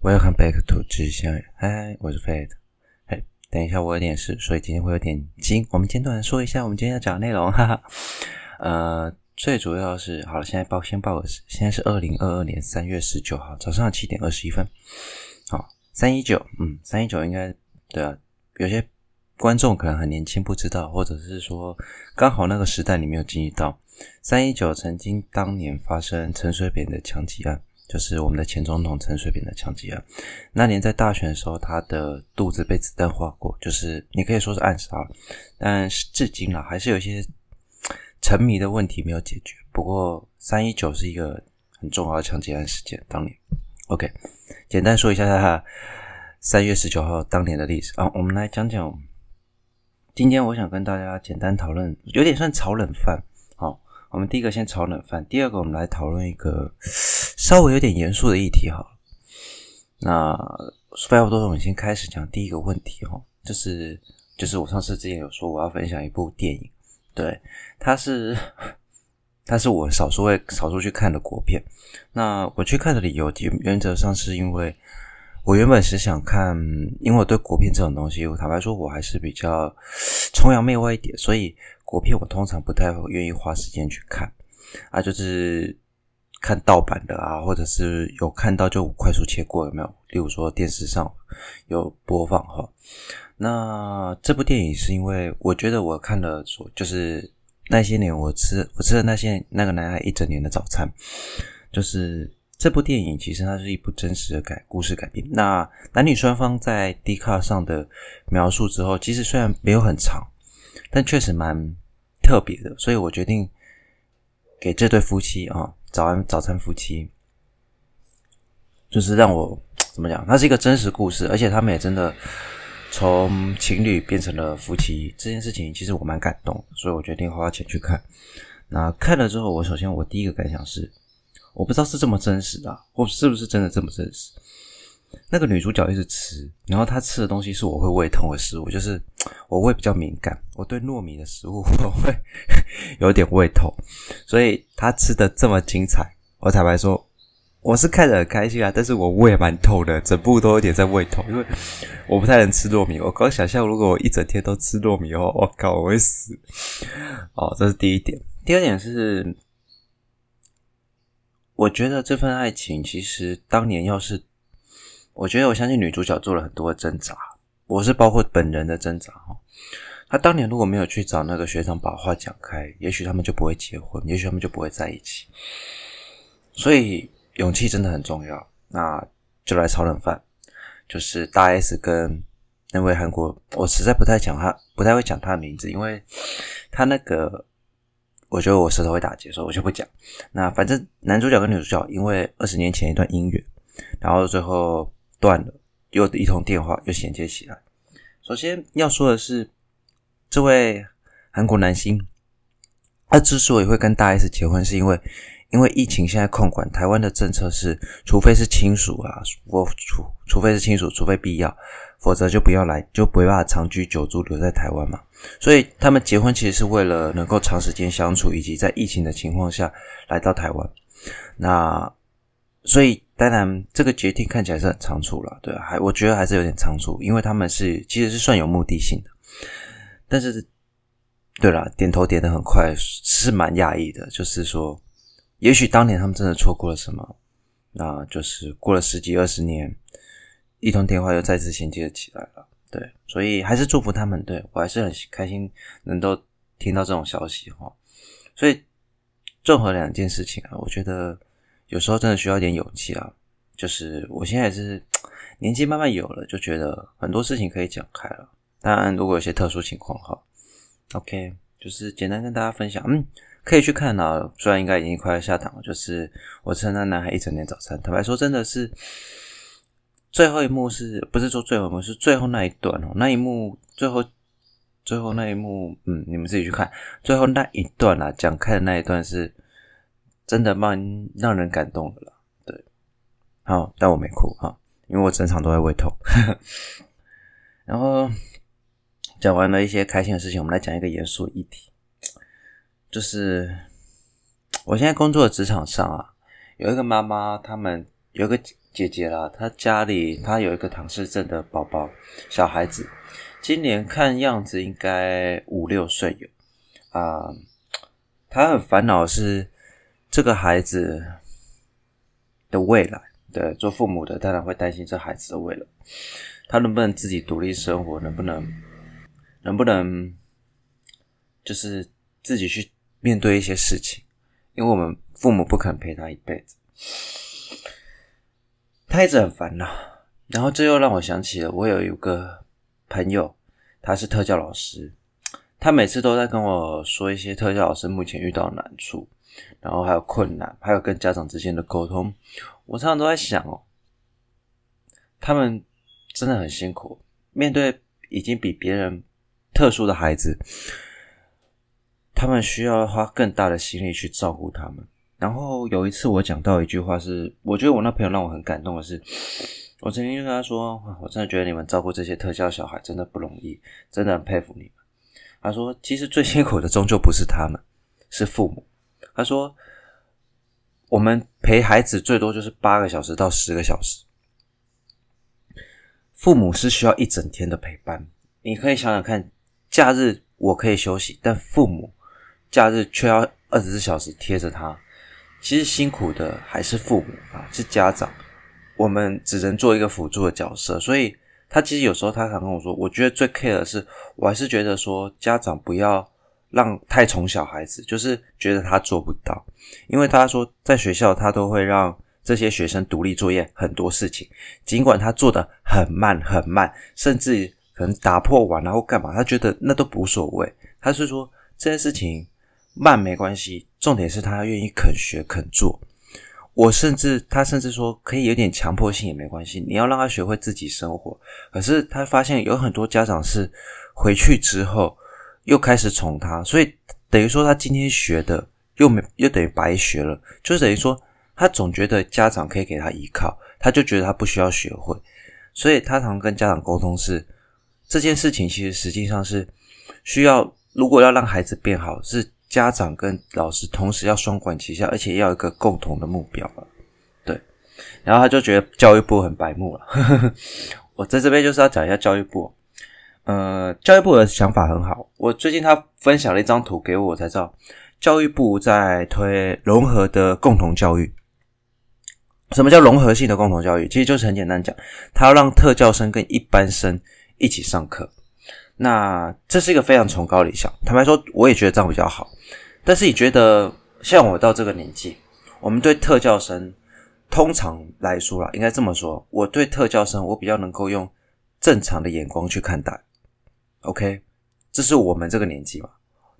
Welcome back to 知相人。嗨，我是 Fate。嘿，等一下，我有点事，所以今天会有点惊。我们简短说一下我们今天要讲的内容，哈哈。呃，最主要是，好了，现在报先报个时，现在是二零二二年三月十九号早上七点二十一分。好，三一九，嗯，三一九应该对啊，有些观众可能很年轻，不知道，或者是说刚好那个时代你没有经历到，三一九曾经当年发生陈水扁的枪击案。就是我们的前总统陈水扁的枪击案。那年在大选的时候，他的肚子被子弹划过，就是你可以说是暗杀，但是至今啊，还是有一些沉迷的问题没有解决。不过三一九是一个很重要的枪击案事件，当年。OK，简单说一下他三月十九号当年的历史啊，我们来讲讲。今天我想跟大家简单讨论，有点算炒冷饭。好我们第一个先炒冷饭，第二个我们来讨论一个稍微有点严肃的议题哈。那废话不多说，我们先开始讲第一个问题哈，就是就是我上次之前有说我要分享一部电影，对，它是 它是我少数会少数去看的国片。那我去看的理由，原则上是因为我原本是想看，因为我对国片这种东西，我坦白说，我还是比较 崇洋媚外一点，所以。国片我通常不太愿意花时间去看啊，就是看盗版的啊，或者是有看到就快速切过，有没有？例如说电视上有播放哈。那这部电影是因为我觉得我看了说，就是那些年我吃我吃的那些那个男孩一整年的早餐，就是这部电影其实它是一部真实的改故事改编。那男女双方在 D 卡上的描述之后，其实虽然没有很长。但确实蛮特别的，所以我决定给这对夫妻啊，早安早餐夫妻，就是让我怎么讲？它是一个真实故事，而且他们也真的从情侣变成了夫妻，这件事情其实我蛮感动，所以我决定花钱去看。那看了之后，我首先我第一个感想是，我不知道是这么真实的，或是不是真的这么真实。那个女主角一直吃，然后她吃的东西是我会胃痛的食物，就是我胃比较敏感，我对糯米的食物 我会有点胃痛，所以她吃的这么精彩，我坦白说我是看得很开心啊，但是我胃蛮痛的，整部都有点在胃痛，因为我不太能吃糯米。我刚想象如果我一整天都吃糯米的话，我靠，我会死。哦，这是第一点。第二点是，我觉得这份爱情其实当年要是。我觉得，我相信女主角做了很多的挣扎，我是包括本人的挣扎哈。她当年如果没有去找那个学长把话讲开，也许他们就不会结婚，也许他们就不会在一起。所以勇气真的很重要。那就来炒冷饭，就是大 S 跟那位韩国，我实在不太讲他，不太会讲他的名字，因为他那个，我觉得我舌头会打结，所以我就不讲。那反正男主角跟女主角因为二十年前一段姻缘，然后最后。断了，又一通电话又衔接起来。首先要说的是，这位韩国男星，他之所以会跟大 S 结婚，是因为因为疫情现在控管，台湾的政策是，除非是亲属啊，我除除非是亲属，除非必要，否则就不要来，就不会把他长居久住留在台湾嘛。所以他们结婚其实是为了能够长时间相处，以及在疫情的情况下来到台湾。那所以。当然，这个决定看起来是很仓促了，对啊，还我觉得还是有点仓促，因为他们是其实是算有目的性的，但是，对了，点头点得很快，是蛮讶异的。就是说，也许当年他们真的错过了什么，那就是过了十几二十年，一通电话又再次衔接起来了，对，所以还是祝福他们，对，我还是很开心能够听到这种消息哈。所以，综合两件事情啊，我觉得。有时候真的需要一点勇气啊！就是我现在也是 年纪慢慢有了，就觉得很多事情可以讲开了。当然，如果有些特殊情况哈，OK，就是简单跟大家分享，嗯，可以去看啊。虽然应该已经快要下档了，就是我吃那男孩一整年早餐。坦白说，真的是最后一幕是不是说最后一幕是最后那一段哦？那一幕最后最后那一幕，嗯，你们自己去看最后那一段啊，讲开的那一段是。真的蛮让人感动的了，对，好，但我没哭哈，因为我整场都在胃痛。然后讲完了一些开心的事情，我们来讲一个严肃议题，就是我现在工作的职场上啊，有一个妈妈，他们有一个姐姐啦，她家里她有一个唐氏症的宝宝小孩子，今年看样子应该五六岁有。啊。她很烦恼是这个孩子的未来，对，做父母的当然会担心这孩子的未来，他能不能自己独立生活，能不能能不能就是自己去面对一些事情，因为我们父母不肯陪他一辈子。他一直很烦恼，然后这又让我想起了我有一个朋友，他是特教老师，他每次都在跟我说一些特教老师目前遇到的难处，然后还有困难，还有跟家长之间的沟通。我常常都在想哦，他们真的很辛苦，面对已经比别人特殊的孩子，他们需要花更大的心力去照顾他们。然后有一次我讲到一句话是，我觉得我那朋友让我很感动的是，我曾经就跟他说，我真的觉得你们照顾这些特教小孩真的不容易，真的很佩服你们。他说，其实最辛苦的终究不是他们，是父母。他说，我们陪孩子最多就是八个小时到十个小时，父母是需要一整天的陪伴。你可以想想看，假日我可以休息，但父母假日却要二十四小时贴着他。其实辛苦的还是父母啊，是家长，我们只能做一个辅助的角色。所以他其实有时候他常跟我说，我觉得最 care 的是，我还是觉得说家长不要让太宠小孩子，就是觉得他做不到。因为他说在学校他都会让这些学生独立作业很多事情，尽管他做得很慢很慢，甚至可能打破碗然后干嘛，他觉得那都无所谓。他是说这些事情。慢没关系，重点是他愿意肯学肯做。我甚至他甚至说可以有点强迫性也没关系，你要让他学会自己生活。可是他发现有很多家长是回去之后又开始宠他，所以等于说他今天学的又没又等于白学了，就等于说他总觉得家长可以给他依靠，他就觉得他不需要学会。所以他常跟家长沟通是这件事情，其实实际上是需要，如果要让孩子变好是。家长跟老师同时要双管齐下，而且要一个共同的目标了，对。然后他就觉得教育部很白目了。我在这边就是要讲一下教育部。呃，教育部的想法很好。我最近他分享了一张图给我，我才知道教育部在推融合的共同教育。什么叫融合性的共同教育？其实就是很简单讲，他要让特教生跟一般生一起上课。那这是一个非常崇高理想。坦白说，我也觉得这样比较好。但是你觉得，像我到这个年纪，我们对特教生，通常来说啦，应该这么说，我对特教生，我比较能够用正常的眼光去看待。OK，这是我们这个年纪嘛。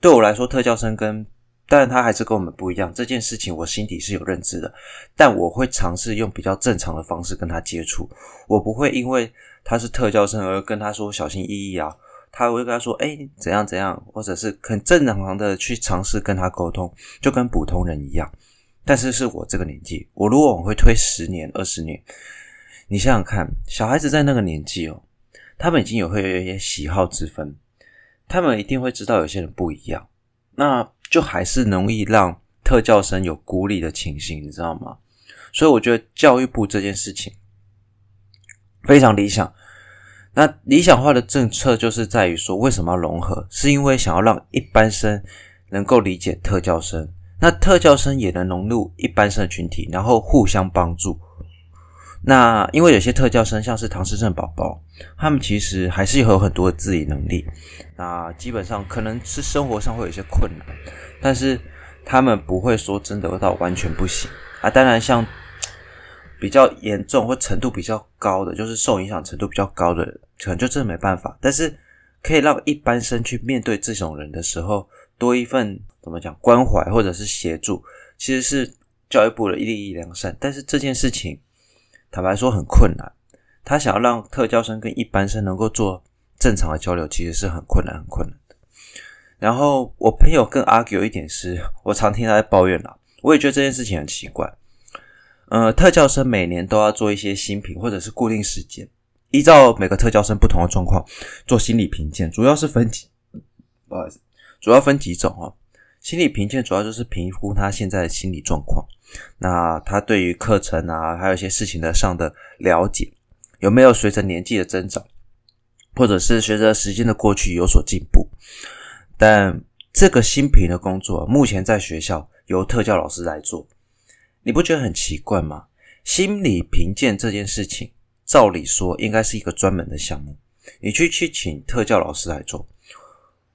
对我来说，特教生跟当然他还是跟我们不一样，这件事情我心底是有认知的。但我会尝试用比较正常的方式跟他接触，我不会因为他是特教生而跟他说小心翼翼啊。他会跟他说：“哎，怎样怎样，或者是很正常的去尝试跟他沟通，就跟普通人一样。但是是我这个年纪，我如果我会推十年、二十年，你想想看，小孩子在那个年纪哦，他们已经有会有一些喜好之分，他们一定会知道有些人不一样，那就还是容易让特教生有孤立的情形，你知道吗？所以我觉得教育部这件事情非常理想。”那理想化的政策就是在于说，为什么要融合？是因为想要让一般生能够理解特教生，那特教生也能融入一般生的群体，然后互相帮助。那因为有些特教生，像是唐氏症宝宝，他们其实还是有很多的自理能力。那基本上可能是生活上会有一些困难，但是他们不会说真的到完全不行啊。当然像。比较严重或程度比较高的，就是受影响程度比较高的，可能就真的没办法。但是可以让一般生去面对这种人的时候，多一份怎么讲关怀或者是协助，其实是教育部的一利一良善。但是这件事情坦白说很困难，他想要让特教生跟一般生能够做正常的交流，其实是很困难很困难的。然后我朋友更 argue 一点是，我常听他在抱怨啦，我也觉得这件事情很奇怪。呃，特教生每年都要做一些新品，或者是固定时间，依照每个特教生不同的状况做心理评鉴，主要是分几，不好意思，主要分几种哦。心理评鉴主要就是评估他现在的心理状况，那他对于课程啊，还有一些事情的上的了解，有没有随着年纪的增长，或者是随着时间的过去有所进步？但这个新评的工作，目前在学校由特教老师来做，你不觉得很奇怪吗？心理评鉴这件事情，照理说应该是一个专门的项目，你去去请特教老师来做。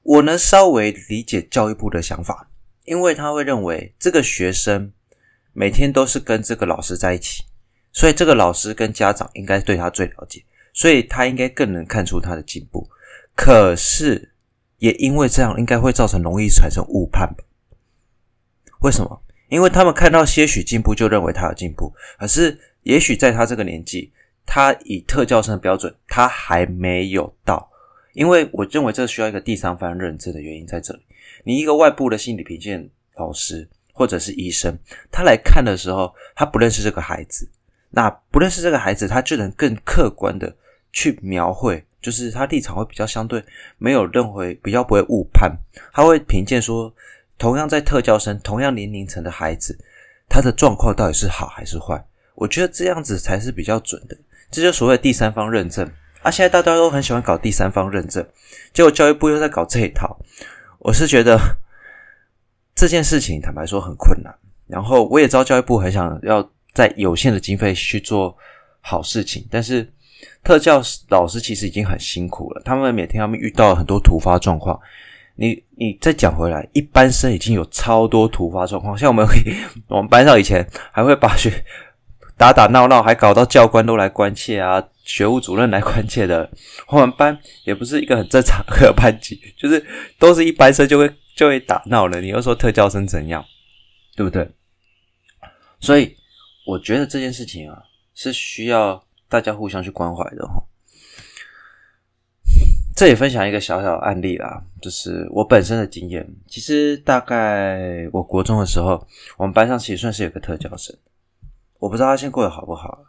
我能稍微理解教育部的想法，因为他会认为这个学生每天都是跟这个老师在一起，所以这个老师跟家长应该对他最了解，所以他应该更能看出他的进步。可是也因为这样，应该会造成容易产生误判吧？为什么？因为他们看到些许进步就认为他有进步，可是也许在他这个年纪，他以特教生的标准，他还没有到。因为我认为这需要一个第三方认证的原因在这里。你一个外部的心理评鉴老师或者是医生，他来看的时候，他不认识这个孩子，那不认识这个孩子，他就能更客观的去描绘，就是他立场会比较相对，没有认为比较不会误判，他会评鉴说，同样在特教生同样年龄层的孩子，他的状况到底是好还是坏？我觉得这样子才是比较准的，这就所谓第三方认证。啊，现在大家都很喜欢搞第三方认证，结果教育部又在搞这一套。我是觉得 这件事情坦白说很困难。然后我也知道教育部很想要在有限的经费去做好事情，但是特教老师其实已经很辛苦了，他们每天他们遇到很多突发状况。你你再讲回来，一般生已经有超多突发状况，像我们 我们班上以前还会把学打打闹闹，还搞到教官都来关切啊。学务主任来关切的，我们班也不是一个很正常的班级，就是都是一般生就会就会打闹了。你又说特教生怎样，对不对？所以我觉得这件事情啊，是需要大家互相去关怀的哈。这也分享一个小小案例啦，就是我本身的经验。其实大概我国中的时候，我们班上其实算是有个特教生，我不知道他现在过得好不好。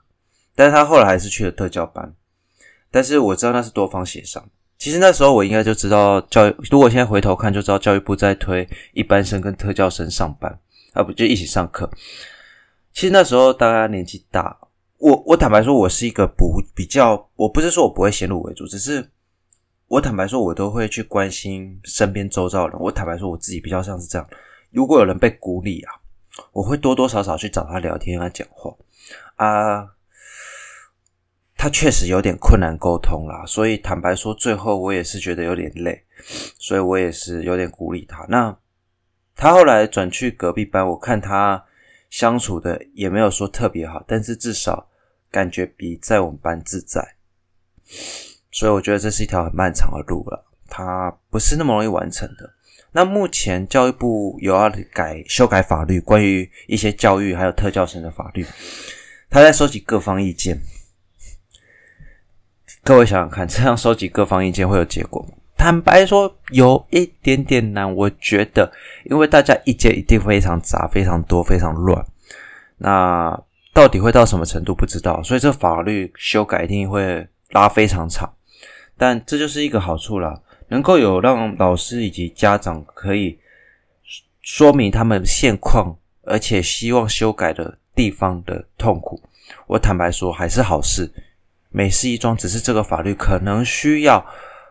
但是他后来还是去了特教班，但是我知道那是多方协商。其实那时候我应该就知道教育，如果现在回头看就知道教育部在推一般生跟特教生上班，啊不就一起上课。其实那时候大家年纪大，我我坦白说，我是一个不比较，我不是说我不会先入为主，只是我坦白说，我都会去关心身边周遭的人。我坦白说，我自己比较像是这样，如果有人被孤立啊，我会多多少少去找他聊天，跟他讲话啊。他确实有点困难沟通啦，所以坦白说，最后我也是觉得有点累，所以我也是有点鼓励他。那他后来转去隔壁班，我看他相处的也没有说特别好，但是至少感觉比在我们班自在。所以我觉得这是一条很漫长的路了，他不是那么容易完成的。那目前教育部有要改修改法律，关于一些教育还有特教生的法律，他在收集各方意见。各位想想看，这样收集各方意见会有结果吗？坦白说，有一点点难。我觉得，因为大家意见一定非常杂、非常多、非常乱。那到底会到什么程度不知道，所以这法律修改一定会拉非常长。但这就是一个好处啦，能够有让老师以及家长可以说明他们现况，而且希望修改的地方的痛苦。我坦白说，还是好事。美事一桩，只是这个法律可能需要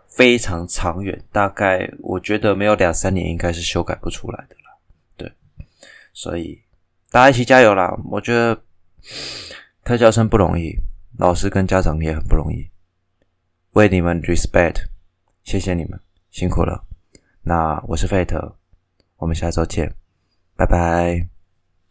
非常长远，大概我觉得没有两三年应该是修改不出来的了。对，所以大家一起加油啦！我觉得特教生不容易，老师跟家长也很不容易，为你们 respect，谢谢你们辛苦了。那我是费特，我们下周见，拜拜。